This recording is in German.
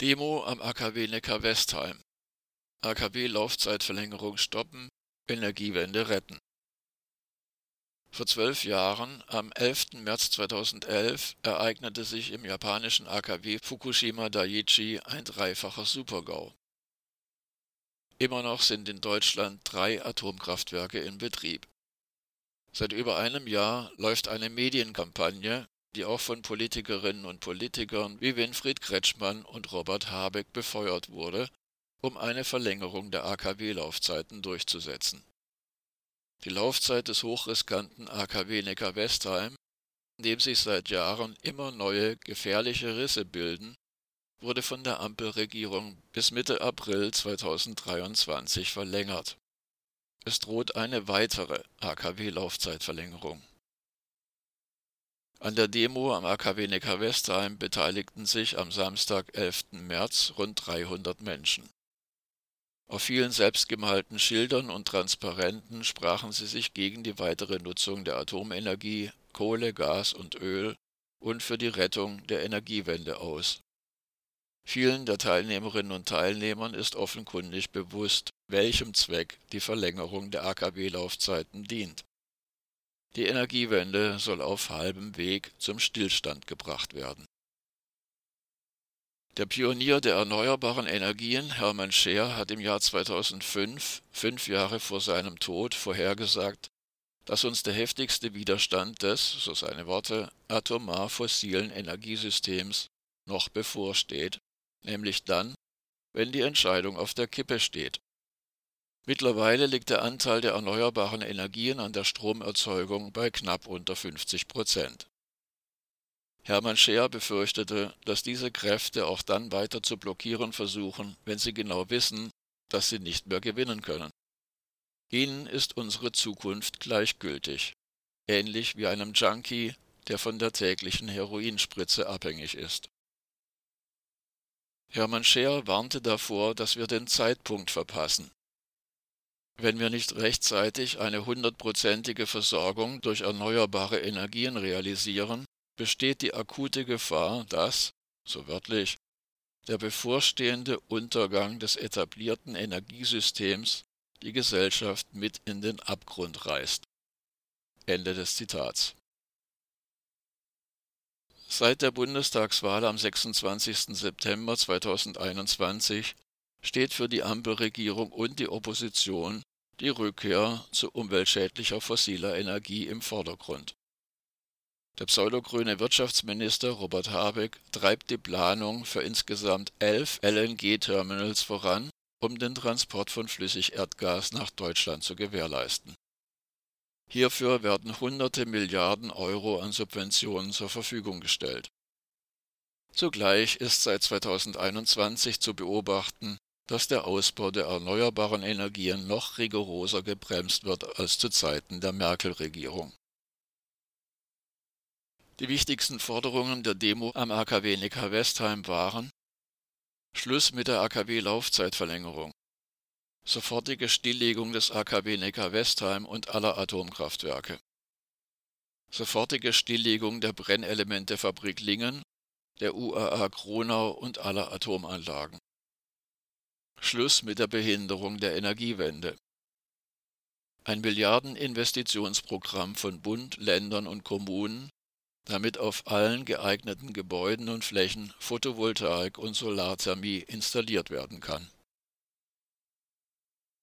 Demo am AKW Neckar-Westheim. AKW Laufzeitverlängerung stoppen, Energiewende retten. Vor zwölf Jahren, am 11. März 2011, ereignete sich im japanischen AKW Fukushima Daiichi ein dreifacher Supergau. Immer noch sind in Deutschland drei Atomkraftwerke in Betrieb. Seit über einem Jahr läuft eine Medienkampagne, die auch von Politikerinnen und Politikern wie Winfried Kretschmann und Robert Habeck befeuert wurde, um eine Verlängerung der AKW-Laufzeiten durchzusetzen. Die Laufzeit des hochriskanten AKW Neckar-Westheim, in dem sich seit Jahren immer neue gefährliche Risse bilden, wurde von der Ampelregierung bis Mitte April 2023 verlängert. Es droht eine weitere AKW-Laufzeitverlängerung. An der Demo am AKW Neckar-Westheim beteiligten sich am Samstag, 11. März, rund 300 Menschen. Auf vielen selbstgemalten Schildern und Transparenten sprachen sie sich gegen die weitere Nutzung der Atomenergie, Kohle, Gas und Öl und für die Rettung der Energiewende aus. Vielen der Teilnehmerinnen und Teilnehmern ist offenkundig bewusst, welchem Zweck die Verlängerung der AKW-Laufzeiten dient. Die Energiewende soll auf halbem Weg zum Stillstand gebracht werden. Der Pionier der erneuerbaren Energien, Hermann Scheer, hat im Jahr 2005, fünf Jahre vor seinem Tod, vorhergesagt, dass uns der heftigste Widerstand des, so seine Worte, atomar fossilen Energiesystems noch bevorsteht, nämlich dann, wenn die Entscheidung auf der Kippe steht. Mittlerweile liegt der Anteil der erneuerbaren Energien an der Stromerzeugung bei knapp unter 50 Prozent. Hermann Scheer befürchtete, dass diese Kräfte auch dann weiter zu blockieren versuchen, wenn sie genau wissen, dass sie nicht mehr gewinnen können. Ihnen ist unsere Zukunft gleichgültig, ähnlich wie einem Junkie, der von der täglichen Heroinspritze abhängig ist. Hermann Scheer warnte davor, dass wir den Zeitpunkt verpassen, wenn wir nicht rechtzeitig eine hundertprozentige Versorgung durch erneuerbare Energien realisieren, besteht die akute Gefahr, dass, so wörtlich, der bevorstehende Untergang des etablierten Energiesystems die Gesellschaft mit in den Abgrund reißt. Ende des Zitats. Seit der Bundestagswahl am 26. September 2021 steht für die Ampelregierung und die Opposition die Rückkehr zu umweltschädlicher fossiler Energie im Vordergrund. Der pseudogrüne Wirtschaftsminister Robert Habeck treibt die Planung für insgesamt elf LNG-Terminals voran, um den Transport von Flüssigerdgas nach Deutschland zu gewährleisten. Hierfür werden hunderte Milliarden Euro an Subventionen zur Verfügung gestellt. Zugleich ist seit 2021 zu beobachten, dass der Ausbau der erneuerbaren Energien noch rigoroser gebremst wird als zu Zeiten der Merkel-Regierung. Die wichtigsten Forderungen der Demo am AKW Neckar-Westheim waren Schluss mit der AKW-Laufzeitverlängerung, sofortige Stilllegung des AKW Neckar-Westheim und aller Atomkraftwerke, sofortige Stilllegung der Brennelementefabrik Lingen, der UAA Kronau und aller Atomanlagen, Schluss mit der Behinderung der Energiewende. Ein Milliardeninvestitionsprogramm von Bund, Ländern und Kommunen, damit auf allen geeigneten Gebäuden und Flächen Photovoltaik und Solarthermie installiert werden kann